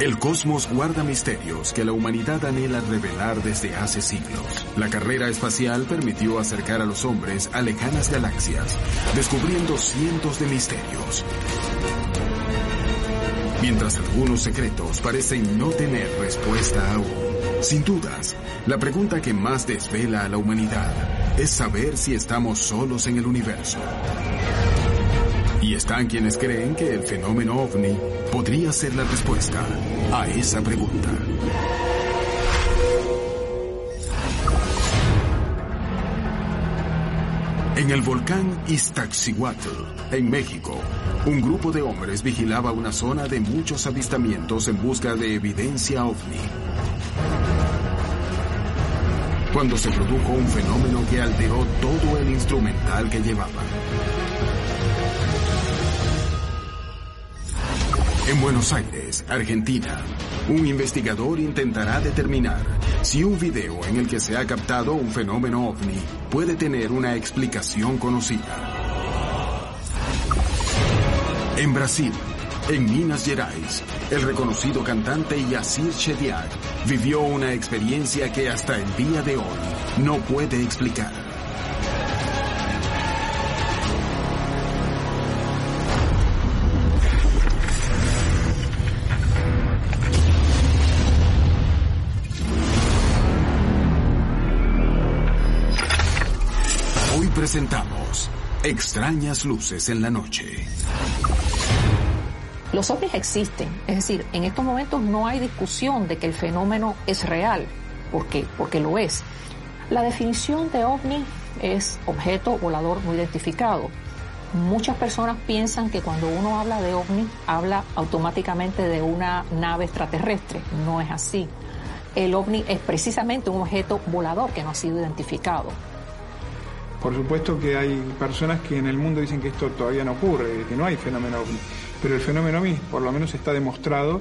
El cosmos guarda misterios que la humanidad anhela revelar desde hace siglos. La carrera espacial permitió acercar a los hombres a lejanas galaxias, descubriendo cientos de misterios. Mientras algunos secretos parecen no tener respuesta aún. Sin dudas, la pregunta que más desvela a la humanidad es saber si estamos solos en el universo. Y están quienes creen que el fenómeno ovni podría ser la respuesta a esa pregunta. En el volcán Iztaccíhuatl, en México, un grupo de hombres vigilaba una zona de muchos avistamientos en busca de evidencia ovni. Cuando se produjo un fenómeno que alteró todo el instrumental que llevaban. En Buenos Aires, Argentina, un investigador intentará determinar si un video en el que se ha captado un fenómeno ovni puede tener una explicación conocida. En Brasil, en Minas Gerais, el reconocido cantante Yacir Chediak vivió una experiencia que hasta el día de hoy no puede explicar. Presentamos Extrañas luces en la noche. Los ovnis existen, es decir, en estos momentos no hay discusión de que el fenómeno es real. ¿Por qué? Porque lo es. La definición de ovni es objeto volador no identificado. Muchas personas piensan que cuando uno habla de ovni, habla automáticamente de una nave extraterrestre. No es así. El ovni es precisamente un objeto volador que no ha sido identificado. Por supuesto que hay personas que en el mundo dicen que esto todavía no ocurre, que no hay fenómeno ovni, pero el fenómeno ovni por lo menos está demostrado,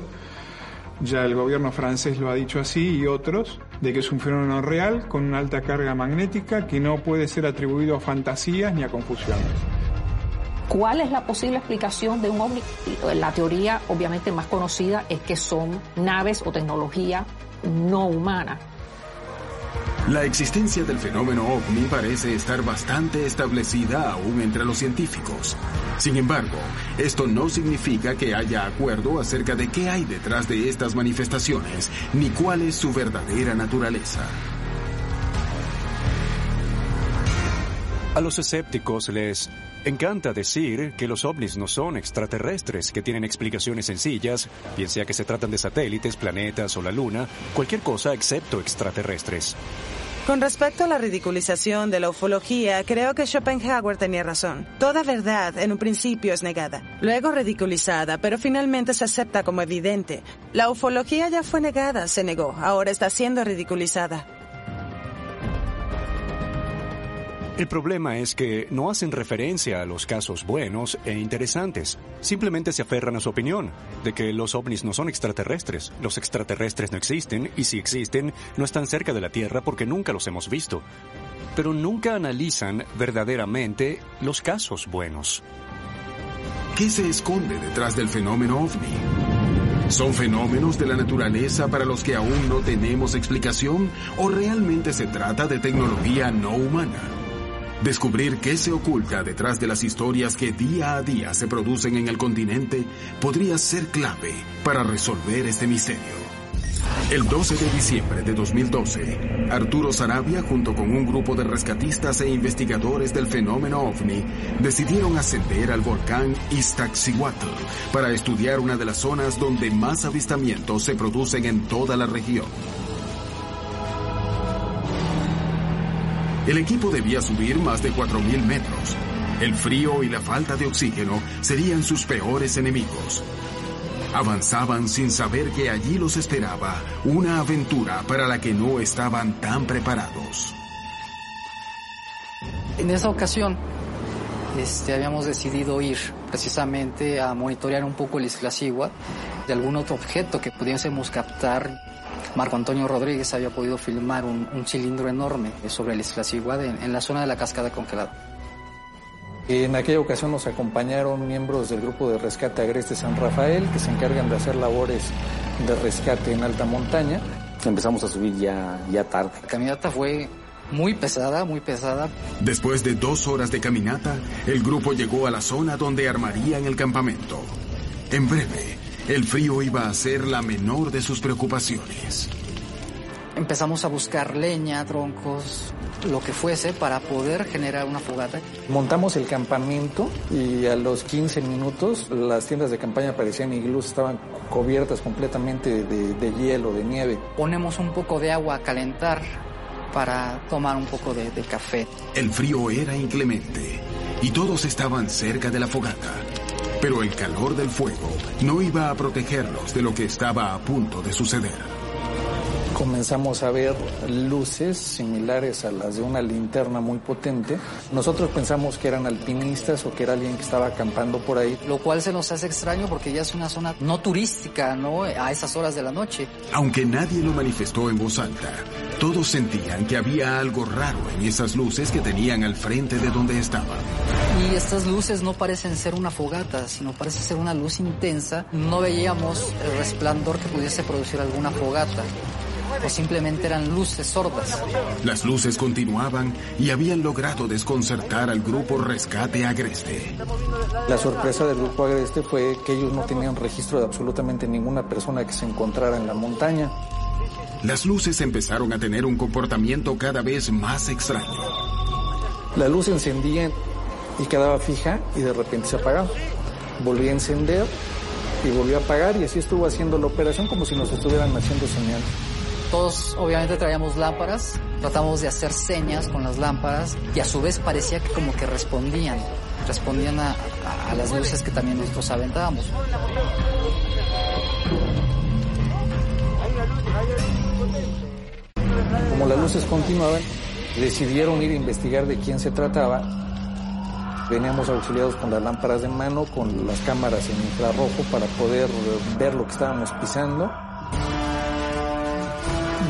ya el gobierno francés lo ha dicho así y otros, de que es un fenómeno real con una alta carga magnética que no puede ser atribuido a fantasías ni a confusiones. ¿Cuál es la posible explicación de un ovni? La teoría obviamente más conocida es que son naves o tecnología no humana. La existencia del fenómeno ovni parece estar bastante establecida aún entre los científicos. Sin embargo, esto no significa que haya acuerdo acerca de qué hay detrás de estas manifestaciones, ni cuál es su verdadera naturaleza. A los escépticos les encanta decir que los ovnis no son extraterrestres, que tienen explicaciones sencillas, bien sea que se tratan de satélites, planetas o la luna, cualquier cosa excepto extraterrestres. Con respecto a la ridiculización de la ufología, creo que Schopenhauer tenía razón. Toda verdad en un principio es negada, luego ridiculizada, pero finalmente se acepta como evidente. La ufología ya fue negada, se negó, ahora está siendo ridiculizada. El problema es que no hacen referencia a los casos buenos e interesantes. Simplemente se aferran a su opinión de que los ovnis no son extraterrestres. Los extraterrestres no existen y si existen no están cerca de la Tierra porque nunca los hemos visto. Pero nunca analizan verdaderamente los casos buenos. ¿Qué se esconde detrás del fenómeno ovni? ¿Son fenómenos de la naturaleza para los que aún no tenemos explicación o realmente se trata de tecnología no humana? Descubrir qué se oculta detrás de las historias que día a día se producen en el continente podría ser clave para resolver este misterio. El 12 de diciembre de 2012, Arturo Sarabia junto con un grupo de rescatistas e investigadores del fenómeno ovni decidieron ascender al volcán Iztaccíhuatl para estudiar una de las zonas donde más avistamientos se producen en toda la región. El equipo debía subir más de 4.000 metros. El frío y la falta de oxígeno serían sus peores enemigos. Avanzaban sin saber que allí los esperaba una aventura para la que no estaban tan preparados. En esa ocasión este, habíamos decidido ir precisamente a monitorear un poco el Iztaccíhuatl de algún otro objeto que pudiésemos captar Marco Antonio Rodríguez había podido filmar un, un cilindro enorme sobre el Iztaccíhuatl en, en la zona de la cascada congelada. En aquella ocasión nos acompañaron miembros del grupo de rescate Agreste San Rafael que se encargan de hacer labores de rescate en alta montaña. Empezamos a subir ya, ya tarde. La caminata fue muy pesada, muy pesada. Después de dos horas de caminata, el grupo llegó a la zona donde armarían el campamento. En breve, el frío iba a ser la menor de sus preocupaciones. Empezamos a buscar leña, troncos, lo que fuese para poder generar una fogata. Montamos el campamento y a los 15 minutos las tiendas de campaña parecían iglús, estaban cubiertas completamente de, de hielo, de nieve. Ponemos un poco de agua a calentar para tomar un poco de, de café. El frío era inclemente y todos estaban cerca de la fogata. Pero el calor del fuego no iba a protegerlos de lo que estaba a punto de suceder comenzamos a ver luces similares a las de una linterna muy potente. Nosotros pensamos que eran alpinistas o que era alguien que estaba acampando por ahí. Lo cual se nos hace extraño porque ya es una zona no turística, ¿no? A esas horas de la noche. Aunque nadie lo manifestó en voz alta, todos sentían que había algo raro en esas luces que tenían al frente de donde estaban. Y estas luces no parecen ser una fogata, sino parece ser una luz intensa. No veíamos el resplandor que pudiese producir alguna fogata o simplemente eran luces sordas. Las luces continuaban y habían logrado desconcertar al grupo Rescate Agreste. La sorpresa del grupo Agreste fue que ellos no tenían registro de absolutamente ninguna persona que se encontrara en la montaña. Las luces empezaron a tener un comportamiento cada vez más extraño. La luz encendía y quedaba fija y de repente se apagaba. Volvía a encender y volvió a apagar y así estuvo haciendo la operación como si nos estuvieran haciendo señal. Todos obviamente traíamos lámparas, tratamos de hacer señas con las lámparas y a su vez parecía que como que respondían, respondían a, las luces que también nosotros aventábamos. Como las luces continuaban, decidieron ir a investigar de quién se trataba. Veníamos auxiliados con las lámparas de mano, con las cámaras en infrarrojo para poder ver lo que estábamos pisando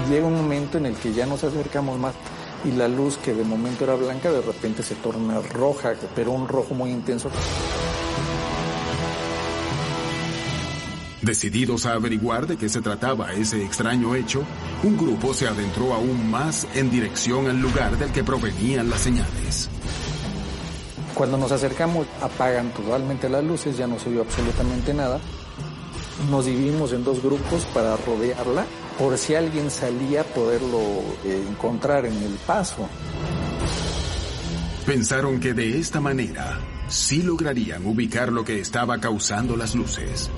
llega un momento en el que ya nos acercamos más y la luz que de momento era blanca de repente se torna roja, pero un rojo muy intenso. Decididos a averiguar de qué se trataba ese extraño hecho, un grupo se adentró aún más en dirección al lugar del que provenían las señales. Cuando nos acercamos apagan totalmente las luces, ya no se vio absolutamente nada. Nos dividimos en dos grupos para rodearla por si alguien salía poderlo eh, encontrar en el paso. Pensaron que de esta manera sí lograrían ubicar lo que estaba causando las luces.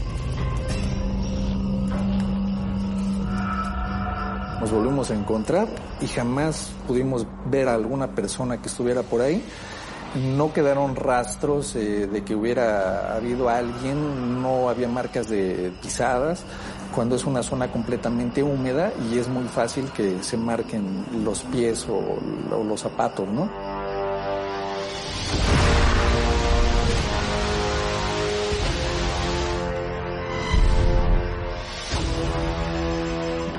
Nos volvimos a encontrar y jamás pudimos ver a alguna persona que estuviera por ahí. No quedaron rastros eh, de que hubiera habido alguien, no había marcas de pisadas, cuando es una zona completamente húmeda y es muy fácil que se marquen los pies o, los zapatos, ¿no?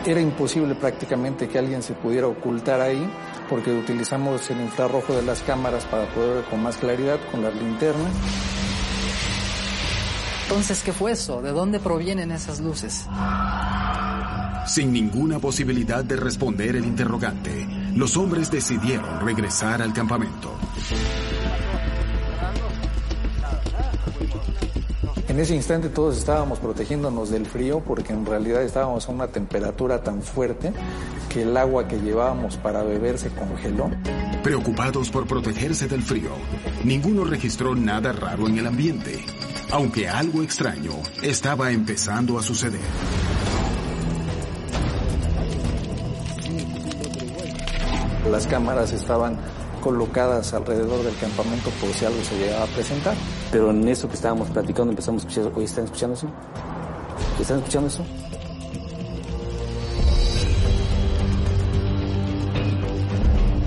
Era imposible prácticamente que alguien se pudiera ocultar ahí porque utilizamos el infrarrojo de las cámaras para poder ver con más claridad con las linternas. Entonces, ¿qué fue eso? ¿De dónde provienen esas luces? Sin ninguna posibilidad de responder el interrogante, los hombres decidieron regresar al campamento. En ese instante todos estábamos protegiéndonos del frío porque en realidad estábamos a una temperatura tan fuerte que el agua que llevábamos para beber se congeló. Preocupados por protegerse del frío, ninguno registró nada raro en el ambiente, aunque algo extraño estaba empezando a suceder. Las cámaras estaban colocadas alrededor del campamento por si algo se llegaba a presentar. Pero en eso que estábamos platicando empezamos a escuchar, oye, ¿están escuchando eso? ¿Están escuchando eso?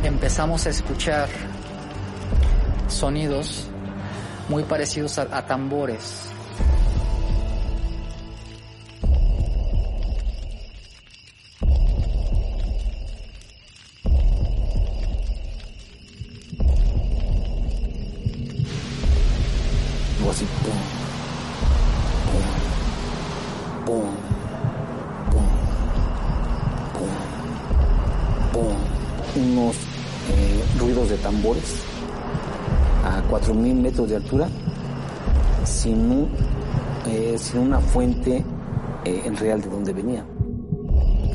Empezamos a escuchar sonidos muy parecidos a, a tambores. Altura sin, eh, sin una fuente eh, en real de donde venía.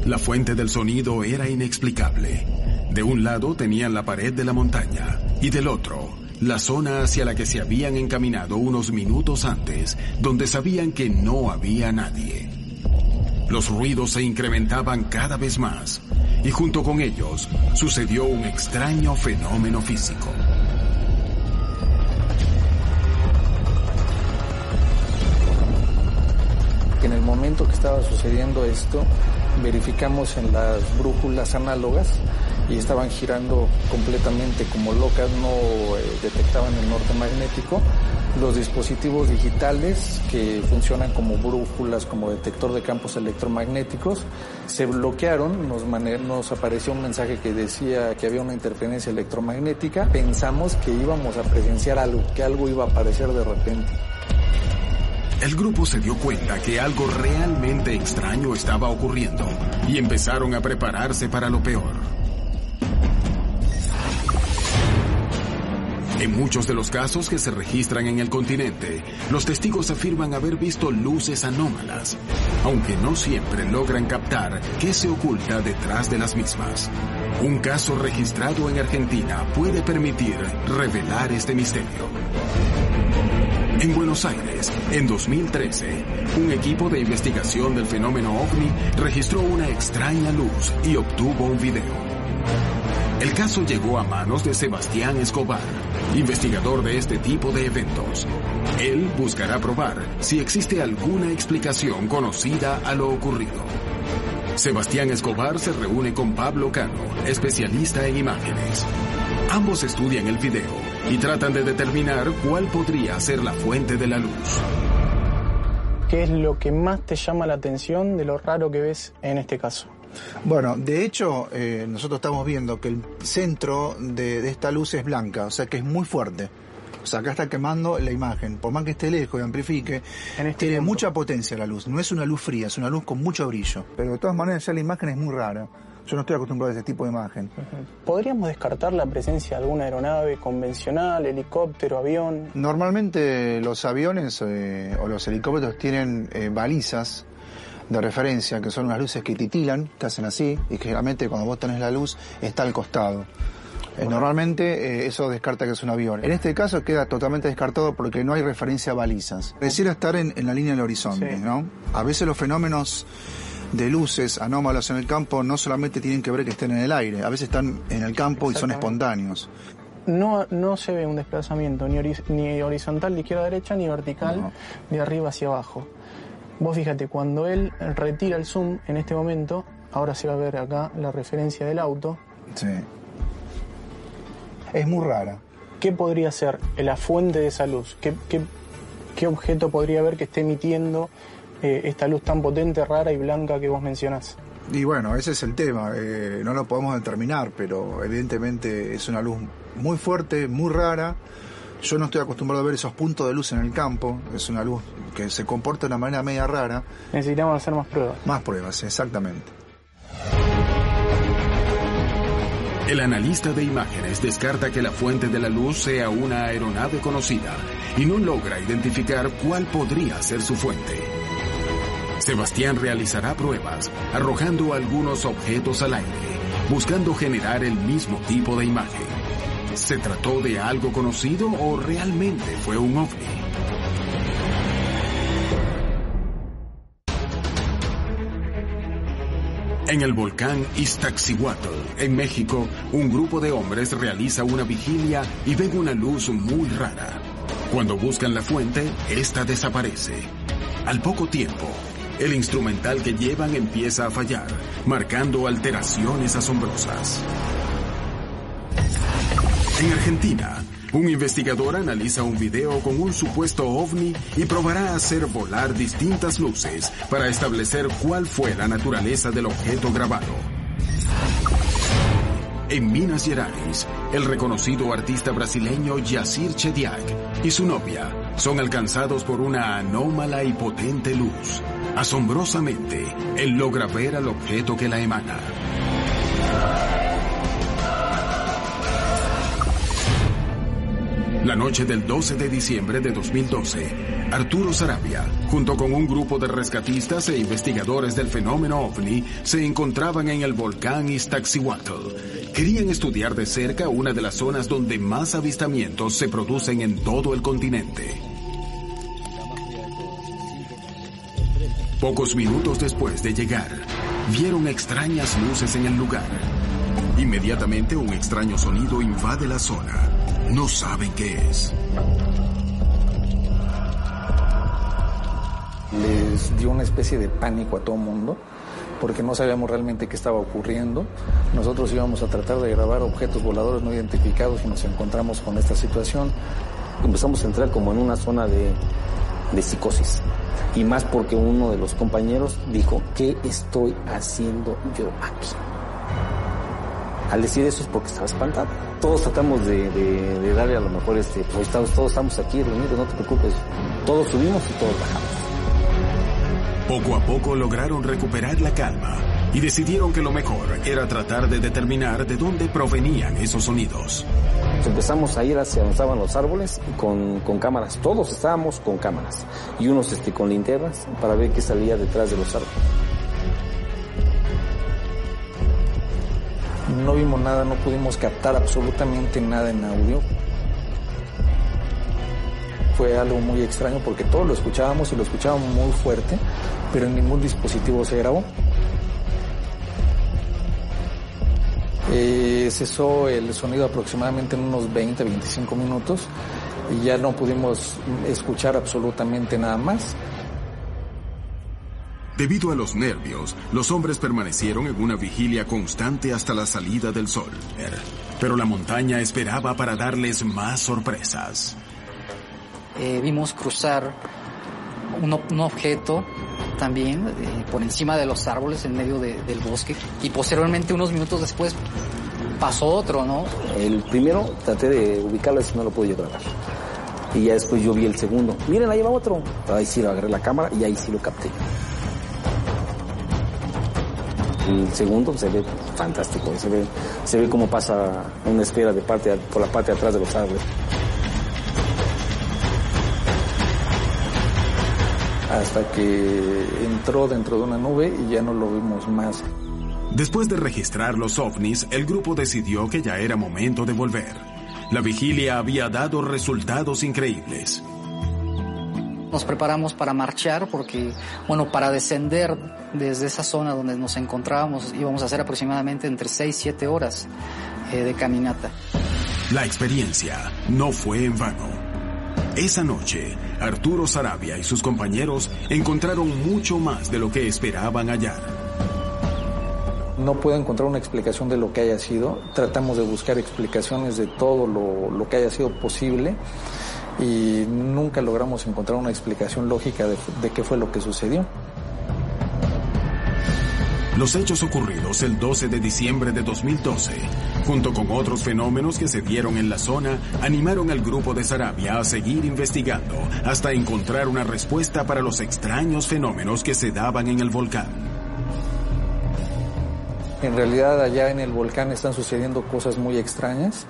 La fuente del sonido era inexplicable. De un lado tenían la pared de la montaña y del otro la zona hacia la que se habían encaminado unos minutos antes, donde sabían que no había nadie. Los ruidos se incrementaban cada vez más y junto con ellos sucedió un extraño fenómeno físico. Momento que estaba sucediendo esto, verificamos en las brújulas análogas y estaban girando completamente como locas, no eh, detectaban el norte magnético. Los dispositivos digitales que funcionan como brújulas, como detector de campos electromagnéticos, se bloquearon, nos, nos apareció un mensaje que decía que había una interferencia electromagnética, pensamos que íbamos a presenciar algo, que algo iba a aparecer de repente. El grupo se dio cuenta que algo realmente extraño estaba ocurriendo y empezaron a prepararse para lo peor. En muchos de los casos que se registran en el continente, los testigos afirman haber visto luces anómalas, aunque no siempre logran captar qué se oculta detrás de las mismas. Un caso registrado en Argentina puede permitir revelar este misterio. En Buenos Aires, en 2013, un equipo de investigación del fenómeno ovni registró una extraña luz y obtuvo un video. El caso llegó a manos de Sebastián Escobar, investigador de este tipo de eventos. Él buscará probar si existe alguna explicación conocida a lo ocurrido. Sebastián Escobar se reúne con Pablo Cano, especialista en imágenes. Ambos estudian el video y tratan de determinar cuál podría ser la fuente de la luz. ¿Qué es lo que más te llama la atención de lo raro que ves en este caso? Bueno, de hecho, eh, nosotros estamos viendo que el centro de, esta luz es blanca, o sea que es muy fuerte. O sea, acá está quemando la imagen. Por más que esté lejos y amplifique, este tiene mucha potencia la luz. No es una luz fría, es una luz con mucho brillo. Pero de todas maneras ya la imagen es muy rara. Yo no estoy acostumbrado a ese tipo de imagen. ¿Podríamos descartar la presencia de alguna aeronave convencional, helicóptero, avión? Normalmente los aviones eh, o los helicópteros tienen eh, balizas de referencia, que son unas luces que titilan, que hacen así, y que generalmente cuando vos tenés la luz está al costado. Eh, normalmente eh, eso descarta que es un avión. En este caso queda totalmente descartado porque no hay referencia a balizas. Pareciera estar en, la línea del horizonte, ¿no? A veces los fenómenos de luces anómalos en el campo no solamente tienen que ver que estén en el aire, a veces están en el campo y son espontáneos. No, no se ve un desplazamiento ni, ni horizontal de izquierda a derecha ni vertical de arriba hacia abajo. Vos fíjate, cuando él retira el zoom en este momento, ahora se va a ver acá la referencia del auto. Sí. Es muy rara. ¿Qué podría ser la fuente de esa luz? ¿Qué, qué, objeto podría haber que esté emitiendo eh, esta luz tan potente, rara y blanca que vos mencionás? Y bueno, ese es el tema. Eh, no lo podemos determinar, pero evidentemente es una luz muy fuerte, muy rara yo no estoy acostumbrado a ver esos puntos de luz en el campo, es una luz que se comporta de una manera media rara. Necesitamos hacer más pruebas. Más pruebas, exactamente. El analista de imágenes descarta que la fuente de la luz sea una aeronave conocida y no logra identificar cuál podría ser su fuente. Sebastián realizará pruebas arrojando algunos objetos al aire, buscando generar el mismo tipo de imagen. ¿Se trató de algo conocido o realmente fue un ovni? En el volcán Iztaccíhuatl, en México, un grupo de hombres realiza una vigilia y ven una luz muy rara. Cuando buscan la fuente, esta desaparece. Al poco tiempo, el instrumental que llevan empieza a fallar, marcando alteraciones asombrosas. En Argentina, un investigador analiza un video con un supuesto ovni y probará hacer volar distintas luces para establecer cuál fue la naturaleza del objeto grabado. En Minas Gerais, el reconocido artista brasileño Yacir Chediak y su novia son alcanzados por una anómala y potente luz. Asombrosamente, él logra ver al objeto que la emana. La noche del 12 de diciembre de 2012, Arturo Sarabia, junto con un grupo de rescatistas e investigadores del fenómeno ovni, se encontraban en el volcán Iztaccíhuatl. Querían estudiar de cerca una de las zonas donde más avistamientos se producen en todo el continente. Pocos minutos después de llegar, vieron extrañas luces en el lugar. Inmediatamente un extraño sonido invade la zona. No saben qué es. Les dio una especie de pánico a todo el mundo porque no sabíamos realmente qué estaba ocurriendo. Nosotros íbamos a tratar de grabar objetos voladores no identificados y nos encontramos con esta situación. Empezamos a entrar como en una zona de, de psicosis. Y más porque uno de los compañeros dijo, ¿qué estoy haciendo yo aquí? Al decir eso es porque estaba espantado. Todos tratamos de, de, de darle a lo mejor este, pues estamos, todos estamos aquí reunidos, no te preocupes. Todos subimos y todos bajamos. Poco a poco lograron recuperar la calma y decidieron que lo mejor era tratar de determinar de dónde provenían esos sonidos. Empezamos a ir hacia donde estaban los árboles con, con cámaras. Todos estábamos con cámaras y unos este, con linternas para ver qué salía detrás de los árboles. No vimos nada, no pudimos captar absolutamente nada en audio. Fue algo muy extraño porque todos lo escuchábamos y lo escuchábamos muy fuerte, pero en ningún dispositivo se grabó. Eh, cesó el sonido aproximadamente en unos 20-25 minutos y ya no pudimos escuchar absolutamente nada más. Debido a los nervios, los hombres permanecieron en una vigilia constante hasta la salida del sol. Pero la montaña esperaba para darles más sorpresas. Eh, vimos cruzar un, un objeto también eh, por encima de los árboles en medio de, del bosque y posteriormente unos minutos después pasó otro, ¿no? El primero traté de ubicarlo y no lo pude grabar. Y ya después yo vi el segundo. Miren, ahí va otro. Ahí sí lo agarré la cámara y ahí sí lo capté. El segundo se ve fantástico, se ve, se ve cómo pasa una esfera de parte, por la parte de atrás de los árboles. hasta que entró dentro de una nube y ya no lo vimos más. Después de registrar los ovnis, el grupo decidió que ya era momento de volver. La vigilia había dado resultados increíbles. Nos preparamos para marchar porque, bueno, para descender desde esa zona donde nos encontrábamos íbamos a hacer aproximadamente entre 6 y 7 horas eh, de caminata. La experiencia no fue en vano. Esa noche, Arturo Sarabia y sus compañeros encontraron mucho más de lo que esperaban hallar. No puedo encontrar una explicación de lo que haya sido. Tratamos de buscar explicaciones de todo lo, lo que haya sido posible y nunca logramos encontrar una explicación lógica de, de qué fue lo que sucedió. Los hechos ocurridos el 12 de diciembre de 2012, junto con otros fenómenos que se dieron en la zona, animaron al grupo de Sarabia a seguir investigando hasta encontrar una respuesta para los extraños fenómenos que se daban en el volcán. En realidad allá en el volcán están sucediendo cosas muy extrañas.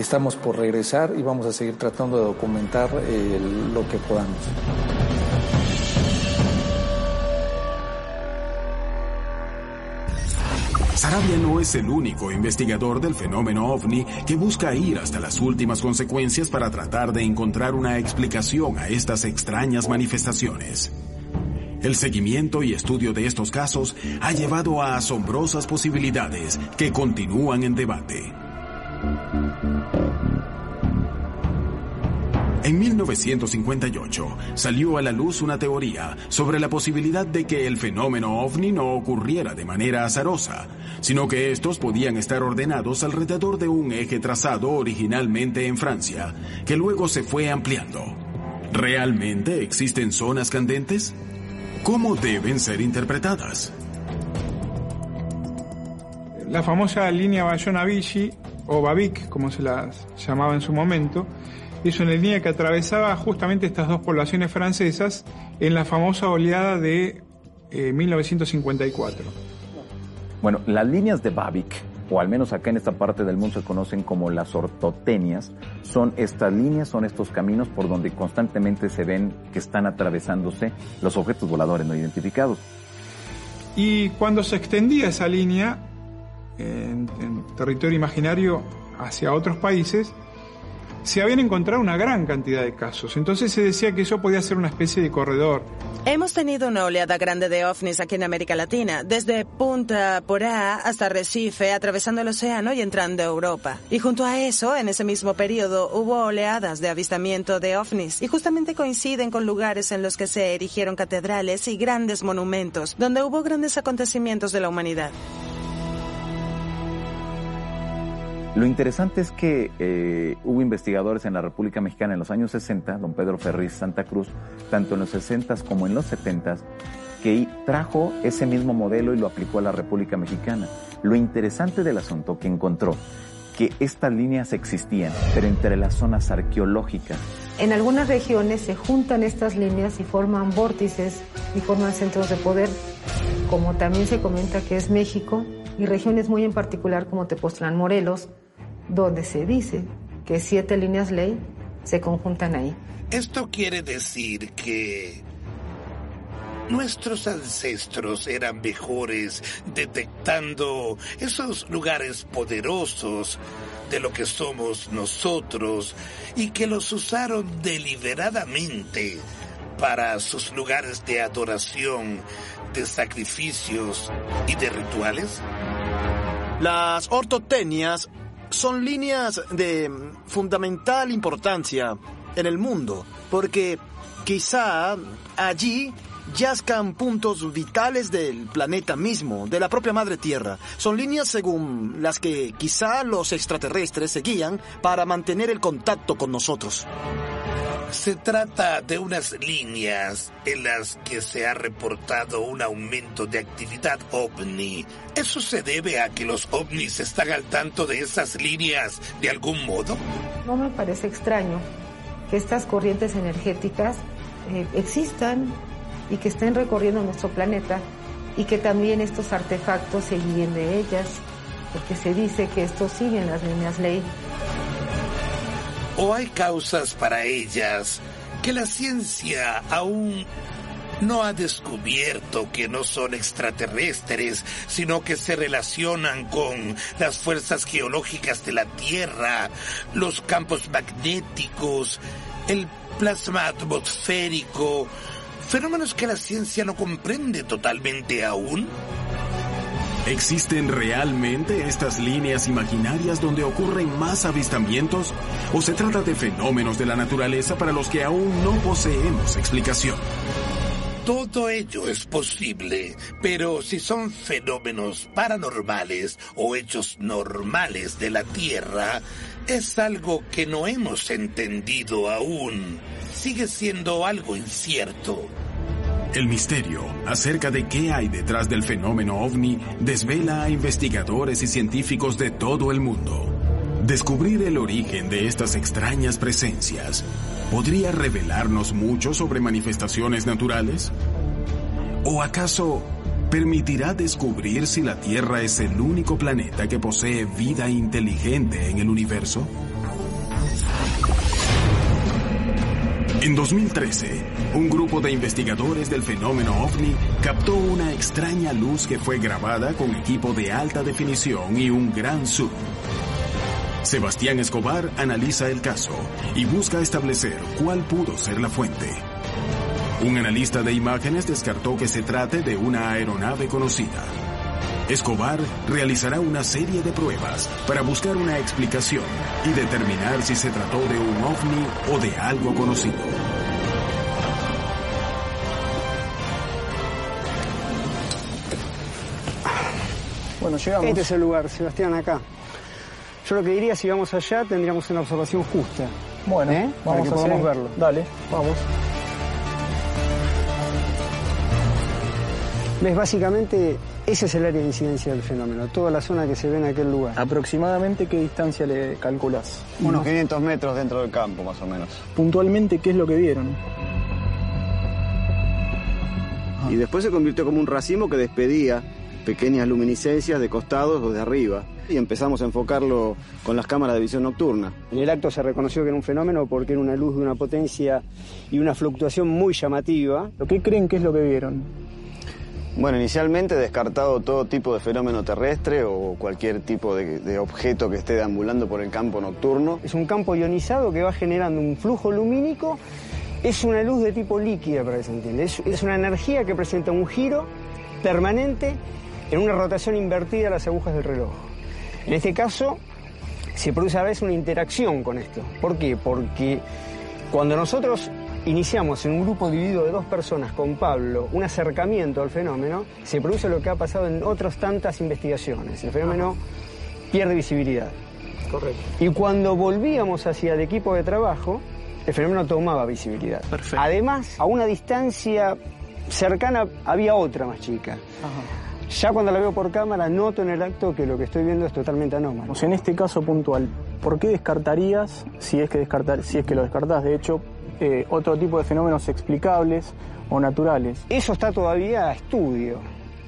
Estamos por regresar y vamos a seguir tratando de documentar eh, lo que podamos. Sarabia no es el único investigador del fenómeno ovni que busca ir hasta las últimas consecuencias para tratar de encontrar una explicación a estas extrañas manifestaciones. El seguimiento y estudio de estos casos ha llevado a asombrosas posibilidades que continúan en debate. En 1958 salió a la luz una teoría sobre la posibilidad de que el fenómeno ovni no ocurriera de manera azarosa, sino que estos podían estar ordenados alrededor de un eje trazado originalmente en Francia, que luego se fue ampliando. ¿Realmente existen zonas candentes? ¿Cómo deben ser interpretadas? La famosa línea Bayona-Vichy, o Babic, como se la llamaba en su momento, es una línea que atravesaba justamente estas dos poblaciones francesas en la famosa oleada de eh, 1954. Bueno, las líneas de Babic o al menos acá en esta parte del mundo se conocen como las ortotenias, son estas líneas, son estos caminos por donde constantemente se ven que están atravesándose los objetos voladores no identificados. Y cuando se extendía esa línea en, territorio imaginario hacia otros países, se habían encontrado una gran cantidad de casos. Entonces se decía que eso podía ser una especie de corredor. Hemos tenido una oleada grande de ovnis aquí en América Latina, desde Punta Porá hasta Recife, atravesando el océano y entrando a Europa. Y junto a eso, en ese mismo periodo, hubo oleadas de avistamiento de ovnis, y justamente coinciden con lugares en los que se erigieron catedrales y grandes monumentos, donde hubo grandes acontecimientos de la humanidad. Lo interesante es que eh, hubo investigadores en la República Mexicana en los años 60, don Pedro Ferriz Santa Cruz, tanto en los 60 como en los 70, que trajo ese mismo modelo y lo aplicó a la República Mexicana. Lo interesante del asunto que encontró que estas líneas existían, pero entre las zonas arqueológicas. En algunas regiones se juntan estas líneas y forman vórtices y forman centros de poder, como también se comenta que es México, y regiones muy en particular como Tepoztlán, Morelos, donde se dice que siete líneas ley se conjuntan ahí. Esto quiere decir que nuestros ancestros eran mejores detectando esos lugares poderosos de lo que somos nosotros y que los usaron deliberadamente para sus lugares de adoración, de sacrificios y de rituales? Las ortotenias son líneas de fundamental importancia en el mundo, porque quizá allí yazcan puntos vitales del planeta mismo, de la propia Madre Tierra. Son líneas según las que quizá los extraterrestres seguían para mantener el contacto con nosotros. Se trata de unas líneas en las que se ha reportado un aumento de actividad ovni. ¿Eso se debe a que los ovnis están al tanto de esas líneas de algún modo? No me parece extraño que estas corrientes energéticas eh, existan y que estén recorriendo nuestro planeta y que también estos artefactos se guíen de ellas, porque se dice que estos siguen las líneas ley o hay causas para ellas que la ciencia aún no ha descubierto que no son extraterrestres, sino que se relacionan con las fuerzas geológicas de la Tierra, los campos magnéticos, el plasma atmosférico, fenómenos que la ciencia no comprende totalmente aún. ¿Existen realmente estas líneas imaginarias donde ocurren más avistamientos? ¿O se trata de fenómenos de la naturaleza para los que aún no poseemos explicación? Todo ello es posible, pero si son fenómenos paranormales o hechos normales de la Tierra, es algo que no hemos entendido aún. Sigue siendo algo incierto. El misterio acerca de qué hay detrás del fenómeno ovni desvela a investigadores y científicos de todo el mundo. Descubrir el origen de estas extrañas presencias podría revelarnos mucho sobre manifestaciones naturales. ¿O acaso permitirá descubrir si la Tierra es el único planeta que posee vida inteligente en el universo? En 2013, un grupo de investigadores del fenómeno ovni captó una extraña luz que fue grabada con equipo de alta definición y un gran zoom. Sebastián Escobar analiza el caso y busca establecer cuál pudo ser la fuente. Un analista de imágenes descartó que se trate de una aeronave conocida. Escobar realizará una serie de pruebas para buscar una explicación y determinar si se trató de un ovni o de algo conocido. Bueno, llegamos. Este es el lugar, Sebastián, acá. Yo lo que diría, si vamos allá, tendríamos una observación justa. Bueno, ¿Eh? vamos Para que a podamos hacer- verlo. Dale, vamos. ¿Ves? Básicamente, ese es el área de incidencia del fenómeno, toda la zona que se ve en aquel lugar. ¿Aproximadamente qué distancia le calculas? Unos 500 metros dentro del campo, más o menos. Puntualmente, ¿qué es lo que vieron? Y después se convirtió como un racimo que despedía pequeñas luminiscencias de costados o de arriba. Y empezamos a enfocarlo con las cámaras de visión nocturna. En el acto se reconoció que era un fenómeno porque era una luz de una potencia y una fluctuación muy llamativa. ¿Qué creen que es lo que vieron? Bueno, inicialmente descartado todo tipo de fenómeno terrestre o cualquier tipo de, de, objeto que esté deambulando por el campo nocturno. Es un campo ionizado que va generando un flujo lumínico. Es una luz de tipo líquida, para que se entienda. Es, es una energía que presenta un giro permanente en una rotación invertida de las agujas del reloj. En este caso, se produce a veces una interacción con esto. ¿Por qué? Porque cuando nosotros iniciamos en un grupo dividido de dos personas con Pablo un acercamiento al fenómeno, se produce lo que ha pasado en otras tantas investigaciones. El fenómeno pierde visibilidad. Correcto. Y cuando volvíamos hacia el equipo de trabajo, el fenómeno tomaba visibilidad. Perfecto. Además, a una distancia cercana había otra más chica. Ajá. Ya cuando la veo por cámara noto en el acto que lo que estoy viendo es totalmente anómalo. Sea, en este caso puntual, ¿por qué descartarías, si es que, descartar, si es que lo descartás, de hecho, eh, otro tipo de fenómenos explicables o naturales? Eso está todavía a estudio.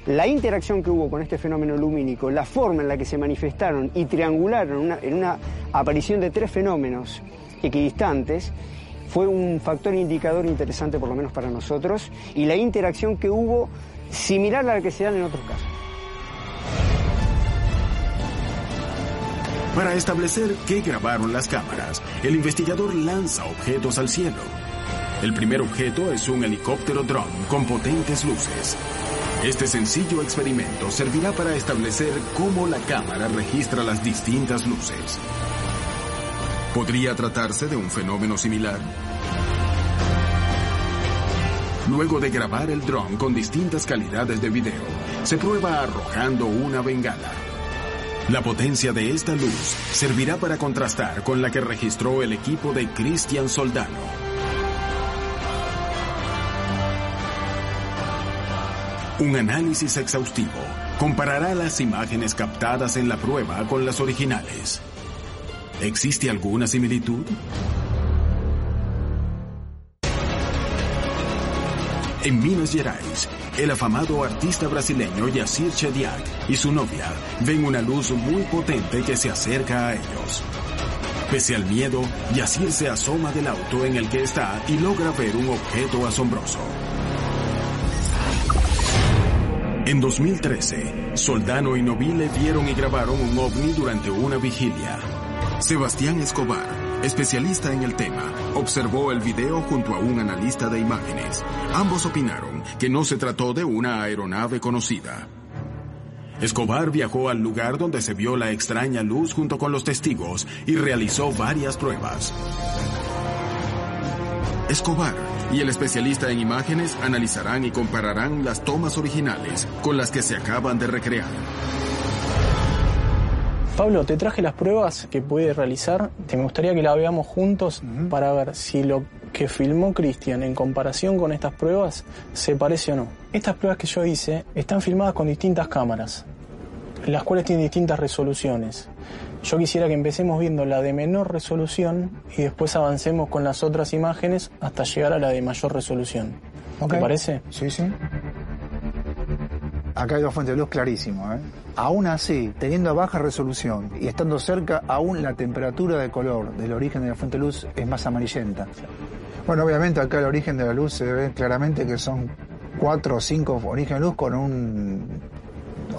La interacción que hubo con este fenómeno lumínico, la forma en la que se manifestaron y triangularon una, en una aparición de tres fenómenos equidistantes, fue un factor indicador interesante por lo menos para nosotros y la interacción que hubo similar a la que se dan en otros casos. Para establecer qué grabaron las cámaras, el investigador lanza objetos al cielo. El primer objeto es un helicóptero dron con potentes luces. Este sencillo experimento servirá para establecer cómo la cámara registra las distintas luces. ¿Podría tratarse de un fenómeno similar? Luego de grabar el dron con distintas calidades de video, se prueba arrojando una bengala. La potencia de esta luz servirá para contrastar con la que registró el equipo de Cristian Soldano. Un análisis exhaustivo comparará las imágenes captadas en la prueba con las originales. ¿Existe alguna similitud? En Minas Gerais, el afamado artista brasileño Yacir Chediak y su novia ven una luz muy potente que se acerca a ellos. Pese al miedo, Yacir se asoma del auto en el que está y logra ver un objeto asombroso. En 2013, Soldano y Nobile vieron y grabaron un ovni durante una vigilia. Sebastián Escobar, especialista en el tema, observó el video junto a un analista de imágenes. Ambos opinaron que no se trató de una aeronave conocida. Escobar viajó al lugar donde se vio la extraña luz junto con los testigos y realizó varias pruebas. Escobar y el especialista en imágenes analizarán y compararán las tomas originales con las que se acaban de recrear. Pablo, te traje las pruebas que puede realizar. Te me gustaría que las veamos juntos para ver si lo que filmó Cristian en comparación con estas pruebas se parece o no. Estas pruebas que yo hice están filmadas con distintas cámaras, las cuales tienen distintas resoluciones. Yo quisiera que empecemos viendo la de menor resolución y después avancemos con las otras imágenes hasta llegar a la de mayor resolución. Okay. ¿Te parece? Sí, sí. Acá hay dos fuentes de luz clarísimo. ¿eh? Aún así, teniendo baja resolución y estando cerca, aún la temperatura de color del origen de la fuente de luz es más amarillenta. Bueno, obviamente acá el origen de la luz se ve claramente que son cuatro o cinco orígenes de luz con un,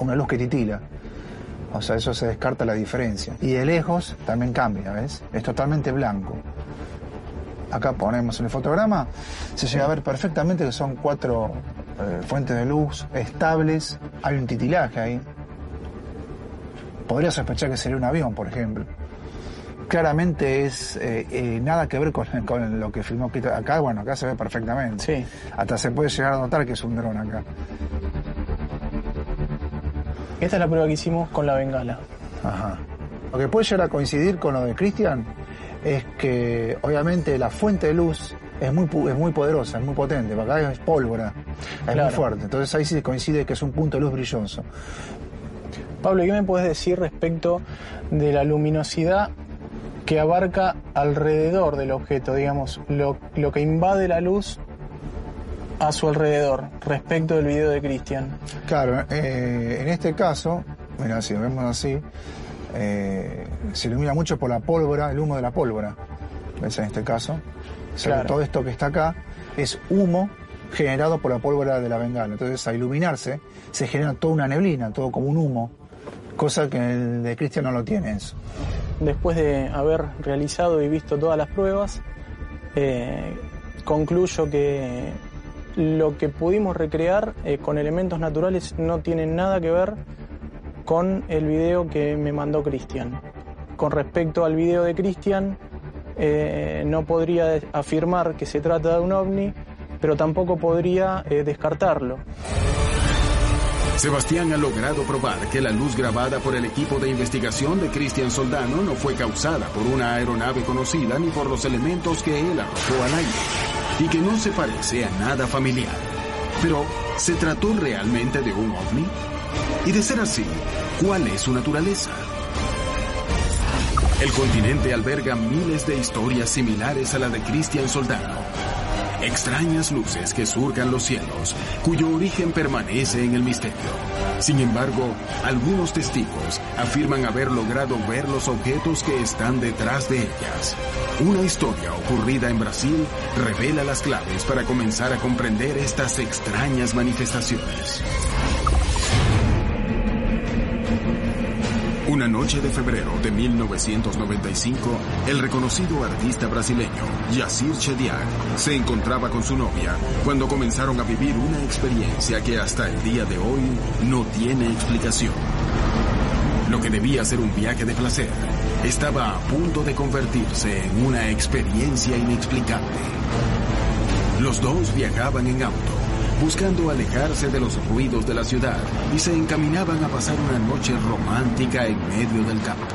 una luz que titila. O sea, eso se descarta la diferencia. Y de lejos también cambia, ¿ves? Es totalmente blanco. Acá ponemos el fotograma, se llega a ver perfectamente que son cuatro eh, fuentes de luz estables. Hay un titilaje ahí. Podría sospechar que sería un avión, por ejemplo. Claramente es eh, eh, nada que ver con, con, lo que filmó acá. Bueno, acá se ve perfectamente. Sí. Hasta se puede llegar a notar que es un dron acá. Esta es la prueba que hicimos con la bengala. Ajá. Lo que puede llegar a coincidir con lo de Cristian es que obviamente la fuente de luz es muy, es muy poderosa, es muy potente, porque acá es pólvora, es claro. muy fuerte. Entonces ahí sí coincide que es un punto de luz brilloso. Pablo, ¿qué me puedes decir respecto de la luminosidad que abarca alrededor del objeto, digamos, lo, lo que invade la luz a su alrededor respecto del video de Cristian? Claro, eh, en este caso, mira, si lo vemos así, eh, se ilumina mucho por la pólvora, el humo de la pólvora. ¿Ves en este caso? O sea, Claro. Todo esto que está acá es humo generado por la pólvora de la bengala. Entonces, al iluminarse, se genera toda una neblina, todo como un humo. Cosa que el de Cristian no lo tiene eso. Después de haber realizado y visto todas las pruebas, eh, concluyo que lo que pudimos recrear eh, con elementos naturales no tiene nada que ver con el video que me mandó Cristian. Con respecto al video de Cristian, eh, no podría afirmar que se trata de un ovni, pero tampoco podría eh, descartarlo. Sebastián ha logrado probar que la luz grabada por el equipo de investigación de Cristian Soldano no fue causada por una aeronave conocida ni por los elementos que él arrojó al aire, y que no se parece a nada familiar. Pero, ¿se trató realmente de un ovni? Y de ser así, ¿cuál es su naturaleza? El continente alberga miles de historias similares a la de Cristian Soldano. Extrañas luces que surcan los cielos, cuyo origen permanece en el misterio. Sin embargo, algunos testigos afirman haber logrado ver los objetos que están detrás de ellas. Una historia ocurrida en Brasil revela las claves para comenzar a comprender estas extrañas manifestaciones. Noche de febrero de 1995, el reconocido artista brasileño Yacir Chediak se encontraba con su novia cuando comenzaron a vivir una experiencia que hasta el día de hoy no tiene explicación. Lo que debía ser un viaje de placer estaba a punto de convertirse en una experiencia inexplicable. Los dos viajaban en auto, buscando alejarse de los ruidos de la ciudad y se encaminaban a pasar una noche romántica en medio del campo.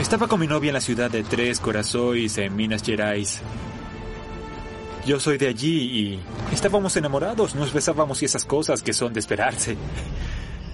Estaba con mi novia en la ciudad de Tres Corazones, en Minas Gerais. Yo soy de allí y estábamos enamorados, nos besábamos y esas cosas que son de esperarse.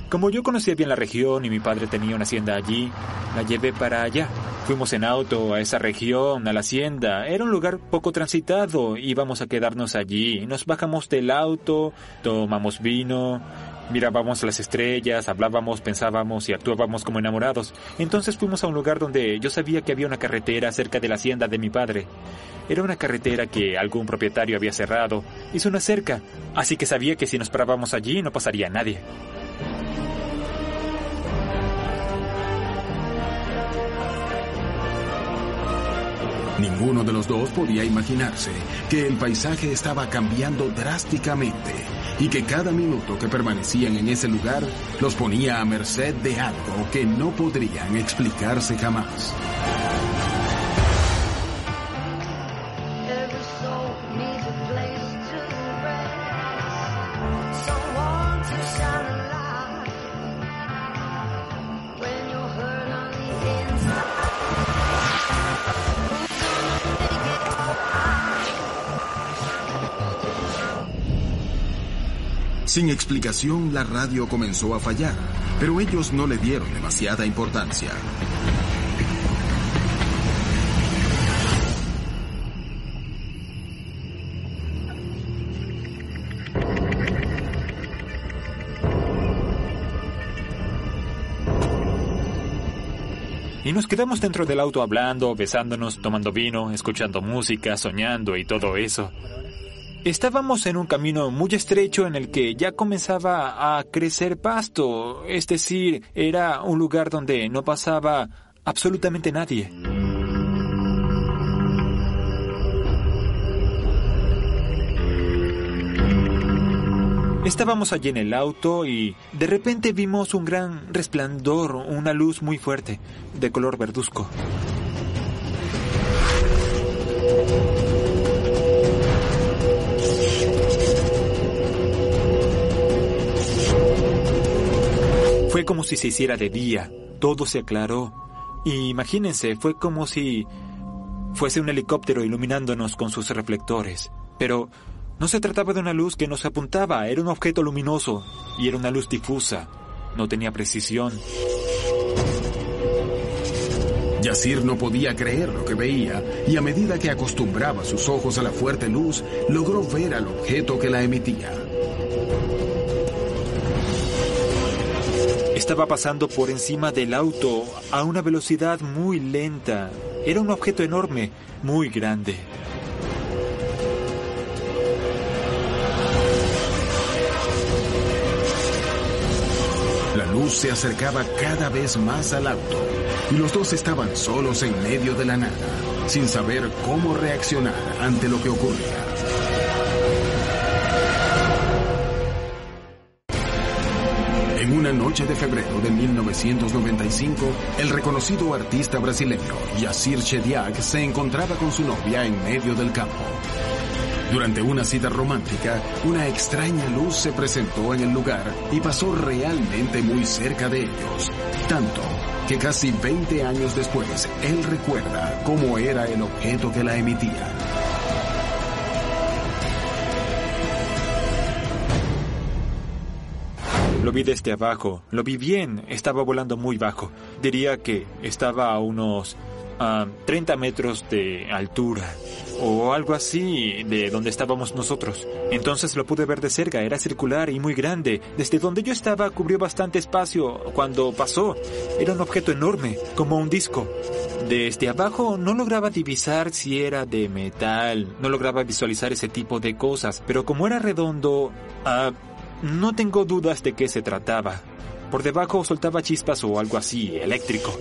Como yo conocía bien la región y mi padre tenía una hacienda allí, la llevé para allá. Fuimos en auto a esa región, a la hacienda. Era un lugar poco transitado. Íbamos a quedarnos allí. Nos bajamos del auto, tomamos vino, mirábamos las estrellas, hablábamos, pensábamos y actuábamos como enamorados. Entonces fuimos a un lugar donde yo sabía que había una carretera cerca de la hacienda de mi padre. Era una carretera que algún propietario había cerrado. Hizo una cerca, así que sabía que si nos parábamos allí no pasaría nadie. Ninguno de los dos podía imaginarse que el paisaje estaba cambiando drásticamente y que cada minuto que permanecían en ese lugar los ponía a merced de algo que no podrían explicarse jamás. Sin explicación, la radio comenzó a fallar, pero ellos no le dieron demasiada importancia. Y nos quedamos dentro del auto hablando, besándonos, tomando vino, escuchando música, soñando y todo eso. Estábamos en un camino muy estrecho en el que ya comenzaba a crecer pasto, es decir, era un lugar donde no pasaba absolutamente nadie. Estábamos allí en el auto y de repente vimos un gran resplandor, una luz muy fuerte, de color verduzco. Fue como si se hiciera de día, todo se aclaró. Y imagínense, fue como si fuese un helicóptero iluminándonos con sus reflectores. Pero no se trataba de una luz que nos apuntaba, era un objeto luminoso y era una luz difusa. No tenía precisión. Yacir no podía creer lo que veía y a medida que acostumbraba sus ojos a la fuerte luz, logró ver al objeto que la emitía. Estaba pasando por encima del auto a una velocidad muy lenta. Era un objeto enorme, muy grande. La luz se acercaba cada vez más al auto y los dos estaban solos en medio de la nada, sin saber cómo reaccionar ante lo que ocurría. En una noche de febrero de 1995, el reconocido artista brasileño Yacir Chediak se encontraba con su novia en medio del campo. Durante una cita romántica, una extraña luz se presentó en el lugar y pasó realmente muy cerca de ellos. Tanto que casi 20 años después, él recuerda cómo era el objeto que la emitía. Lo vi desde abajo, lo vi bien, estaba volando muy bajo. Diría que estaba a unos a 30 metros de altura o algo así de donde estábamos nosotros. Entonces lo pude ver de cerca, era circular y muy grande. Desde donde yo estaba cubrió bastante espacio cuando pasó. Era un objeto enorme, como un disco. Desde abajo no lograba divisar si era de metal, no lograba visualizar ese tipo de cosas, pero como era redondo, ah, no tengo dudas de qué se trataba. Por debajo soltaba chispas o algo así, eléctrico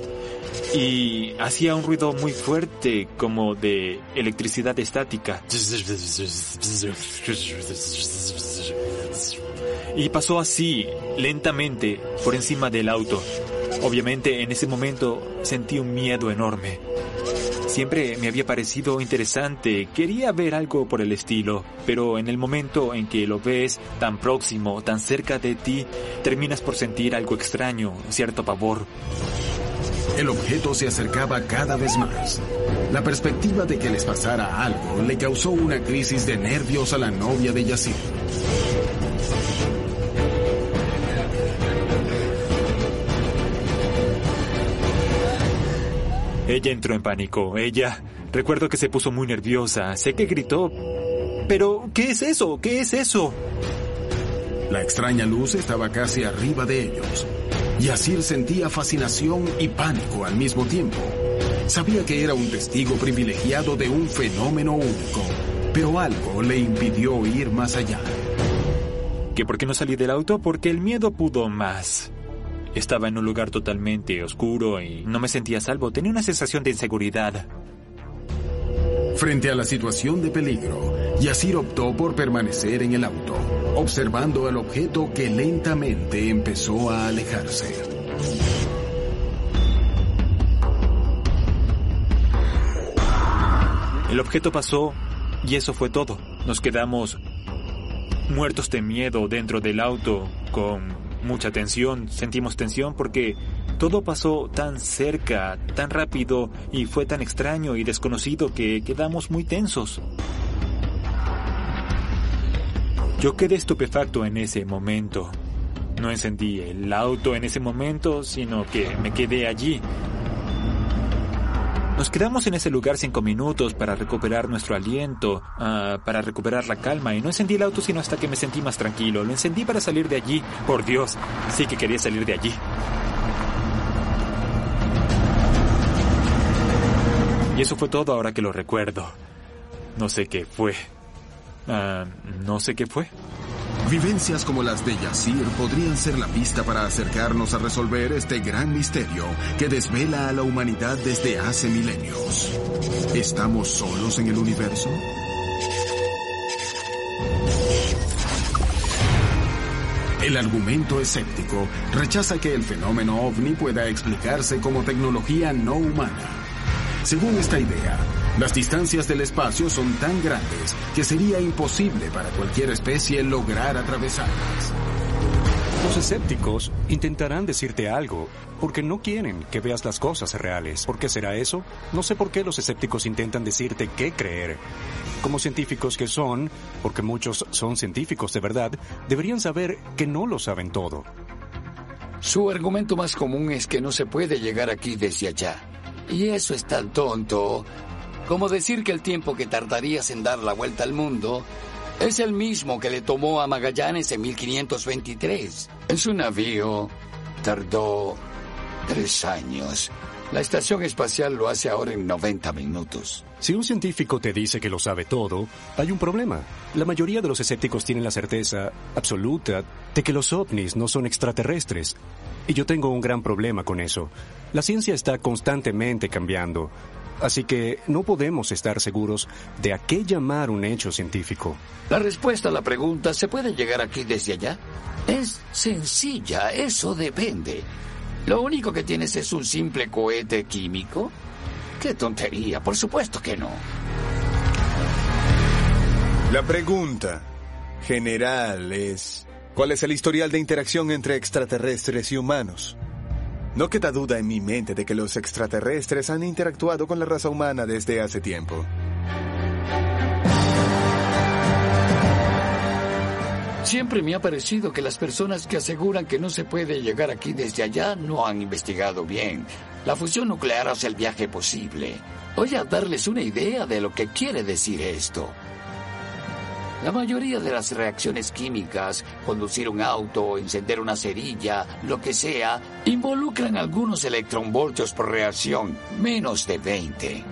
y hacía un ruido muy fuerte como de electricidad estática. Y pasó así, lentamente, por encima del auto. Obviamente en ese momento sentí un miedo enorme. Siempre me había parecido interesante, quería ver algo por el estilo, pero en el momento en que lo ves tan próximo, tan cerca de ti, terminas por sentir algo extraño, cierto pavor. El objeto se acercaba cada vez más. La perspectiva de que les pasara algo le causó una crisis de nervios a la novia de Yacir. Ella entró en pánico. Ella... Recuerdo que se puso muy nerviosa. Sé que gritó. Pero, ¿qué es eso? ¿Qué es eso? La extraña luz estaba casi arriba de ellos. Yacir sentía fascinación y pánico al mismo tiempo. Sabía que era un testigo privilegiado de un fenómeno único, pero algo le impidió ir más allá. ¿Que por qué no salí del auto? Porque el miedo pudo más. Estaba en un lugar totalmente oscuro y no me sentía salvo. Tenía una sensación de inseguridad. Frente a la situación de peligro, Yacir optó por permanecer en el auto, observando el objeto que lentamente empezó a alejarse. El objeto pasó y eso fue todo. Nos quedamos muertos de miedo dentro del auto con mucha tensión. Sentimos tensión porque todo pasó tan cerca, tan rápido y fue tan extraño y desconocido que quedamos muy tensos. Yo quedé estupefacto en ese momento. No encendí el auto en ese momento, sino que me quedé allí. Nos quedamos en ese lugar cinco minutos para recuperar nuestro aliento, ah, para recuperar la calma, y no encendí el auto sino hasta que me sentí más tranquilo. Lo encendí para salir de allí. Por Dios, sí que quería salir de allí. Y eso fue todo ahora que lo recuerdo. No sé qué fue. Ah, no sé qué fue. Vivencias como las de Yacir podrían ser la pista para acercarnos a resolver este gran misterio que desvela a la humanidad desde hace milenios. ¿Estamos solos en el universo? El argumento escéptico rechaza que el fenómeno ovni pueda explicarse como tecnología no humana. Según esta idea, las distancias del espacio son tan grandes que sería imposible para cualquier especie lograr atravesarlas. Los escépticos intentarán decirte algo porque no quieren que veas las cosas reales. ¿Por qué será eso? No sé por qué los escépticos intentan decirte qué creer. Como científicos que son, porque muchos son científicos de verdad, deberían saber que no lo saben todo. Su argumento más común es que no se puede llegar aquí desde allá. Y eso es tan tonto como decir que el tiempo que tardarías en dar la vuelta al mundo es el mismo que le tomó a Magallanes en 1523. En su navío tardó tres años. La estación espacial lo hace ahora en 90 minutos. Si un científico te dice que lo sabe todo, hay un problema. La mayoría de los escépticos tienen la certeza absoluta de que los ovnis no son extraterrestres. Y yo tengo un gran problema con eso. La ciencia está constantemente cambiando. Así que no podemos estar seguros de a qué llamar un hecho científico. La respuesta a la pregunta, ¿se puede llegar aquí desde allá? Es sencilla, eso depende. ¿Lo único que tienes es un simple cohete químico? ¡Qué tontería! Por supuesto que no. La pregunta general es, ¿cuál es el historial de interacción entre extraterrestres y humanos? No queda duda en mi mente de que los extraterrestres han interactuado con la raza humana desde hace tiempo. Siempre me ha parecido que las personas que aseguran que no se puede llegar aquí desde allá no han investigado bien. La fusión nuclear hace el viaje posible. Voy a darles una idea de lo que quiere decir esto. La mayoría de las reacciones químicas, conducir un auto, encender una cerilla, lo que sea, involucran algunos electronvoltios por reacción, menos de 20.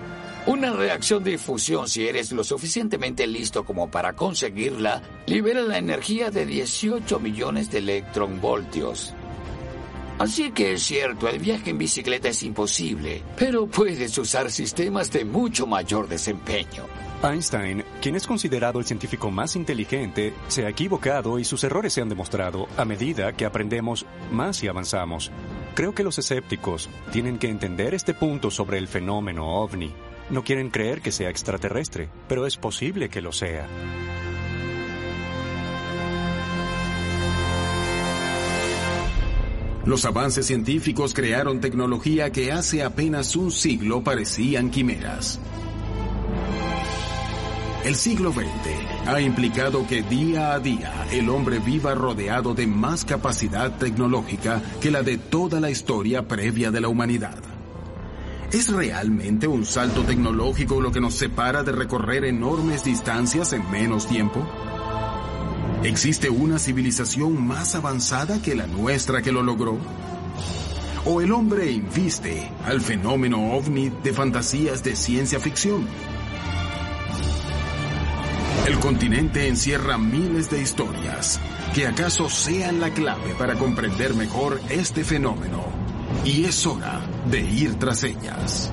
Una reacción de fusión, si eres lo suficientemente listo como para conseguirla, libera la energía de 18 millones de electronvoltios. Así que es cierto, el viaje en bicicleta es imposible, pero puedes usar sistemas de mucho mayor desempeño. Einstein, quien es considerado el científico más inteligente, se ha equivocado y sus errores se han demostrado a medida que aprendemos más y avanzamos. Creo que los escépticos tienen que entender este punto sobre el fenómeno ovni. No quieren creer que sea extraterrestre, pero es posible que lo sea. Los avances científicos crearon tecnología que hace apenas un siglo parecían quimeras. El siglo XX ha implicado que día a día el hombre viva rodeado de más capacidad tecnológica que la de toda la historia previa de la humanidad. ¿Es realmente un salto tecnológico lo que nos separa de recorrer enormes distancias en menos tiempo? ¿Existe una civilización más avanzada que la nuestra que lo logró? ¿O el hombre inviste al fenómeno ovni de fantasías de ciencia ficción? El continente encierra miles de historias que acaso sean la clave para comprender mejor este fenómeno. Y es hora de ir tras ellas.